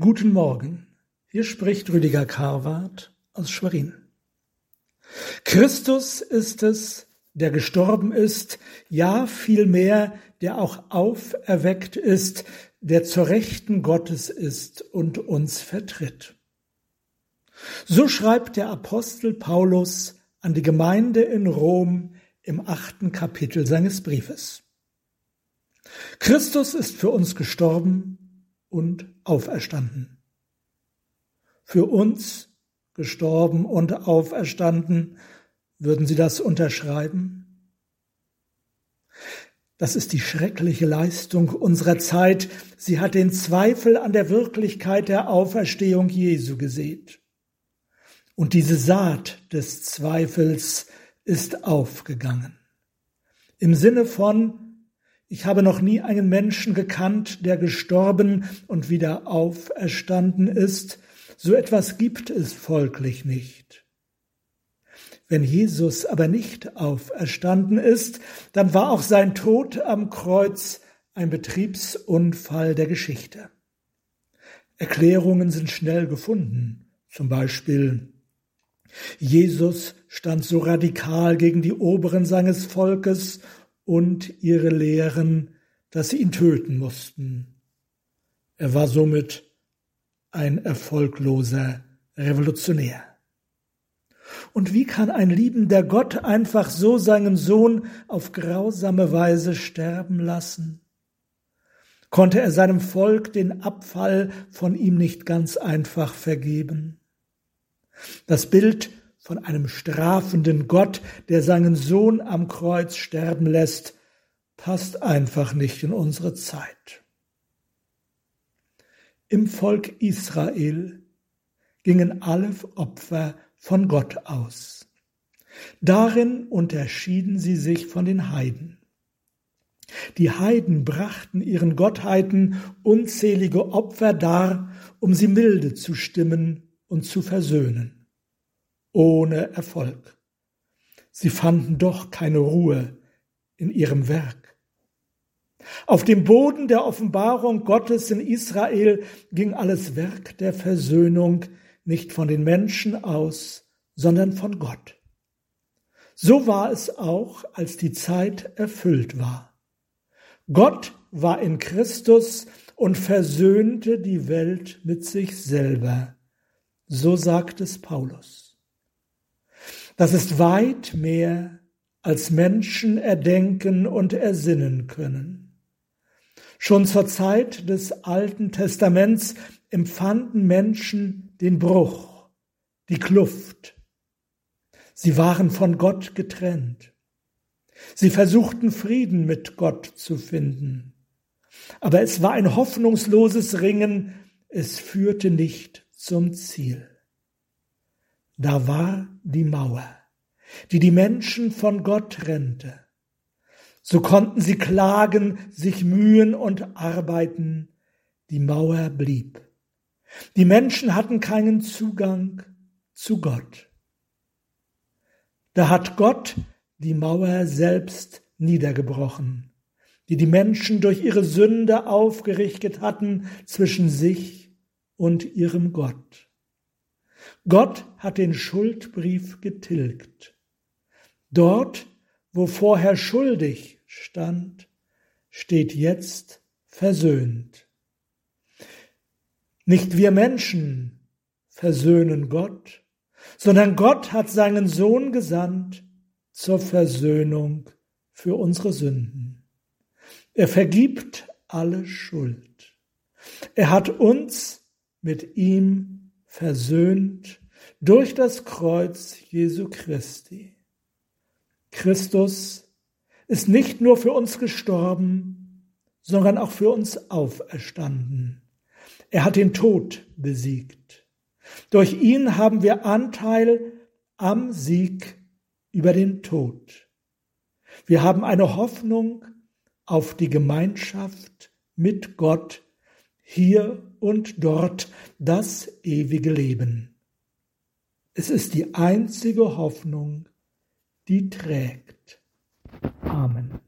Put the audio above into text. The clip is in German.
Guten Morgen, hier spricht Rüdiger Karwart aus Schwerin. Christus ist es, der gestorben ist, ja vielmehr, der auch auferweckt ist, der zur Rechten Gottes ist und uns vertritt. So schreibt der Apostel Paulus an die Gemeinde in Rom im achten Kapitel seines Briefes. Christus ist für uns gestorben, und auferstanden. Für uns gestorben und auferstanden, würden Sie das unterschreiben? Das ist die schreckliche Leistung unserer Zeit. Sie hat den Zweifel an der Wirklichkeit der Auferstehung Jesu gesät. Und diese Saat des Zweifels ist aufgegangen. Im Sinne von, ich habe noch nie einen Menschen gekannt, der gestorben und wieder auferstanden ist. So etwas gibt es folglich nicht. Wenn Jesus aber nicht auferstanden ist, dann war auch sein Tod am Kreuz ein Betriebsunfall der Geschichte. Erklärungen sind schnell gefunden. Zum Beispiel, Jesus stand so radikal gegen die Oberen seines Volkes und ihre Lehren, dass sie ihn töten mussten. Er war somit ein erfolgloser Revolutionär. Und wie kann ein liebender Gott einfach so seinen Sohn auf grausame Weise sterben lassen? Konnte er seinem Volk den Abfall von ihm nicht ganz einfach vergeben? Das Bild von einem strafenden Gott, der seinen Sohn am Kreuz sterben lässt, passt einfach nicht in unsere Zeit. Im Volk Israel gingen alle Opfer von Gott aus. Darin unterschieden sie sich von den Heiden. Die Heiden brachten ihren Gottheiten unzählige Opfer dar, um sie milde zu stimmen und zu versöhnen ohne Erfolg. Sie fanden doch keine Ruhe in ihrem Werk. Auf dem Boden der Offenbarung Gottes in Israel ging alles Werk der Versöhnung nicht von den Menschen aus, sondern von Gott. So war es auch, als die Zeit erfüllt war. Gott war in Christus und versöhnte die Welt mit sich selber. So sagt es Paulus. Das ist weit mehr, als Menschen erdenken und ersinnen können. Schon zur Zeit des Alten Testaments empfanden Menschen den Bruch, die Kluft. Sie waren von Gott getrennt. Sie versuchten Frieden mit Gott zu finden. Aber es war ein hoffnungsloses Ringen, es führte nicht zum Ziel. Da war die Mauer, die die Menschen von Gott trennte. So konnten sie klagen, sich mühen und arbeiten. Die Mauer blieb. Die Menschen hatten keinen Zugang zu Gott. Da hat Gott die Mauer selbst niedergebrochen, die die Menschen durch ihre Sünde aufgerichtet hatten zwischen sich und ihrem Gott. Gott hat den Schuldbrief getilgt. Dort, wo vorher schuldig stand, steht jetzt versöhnt. Nicht wir Menschen versöhnen Gott, sondern Gott hat seinen Sohn gesandt zur Versöhnung für unsere Sünden. Er vergibt alle Schuld. Er hat uns mit ihm versöhnt durch das Kreuz Jesu Christi. Christus ist nicht nur für uns gestorben, sondern auch für uns auferstanden. Er hat den Tod besiegt. Durch ihn haben wir Anteil am Sieg über den Tod. Wir haben eine Hoffnung auf die Gemeinschaft mit Gott hier und dort das ewige Leben. Es ist die einzige Hoffnung, die trägt. Amen.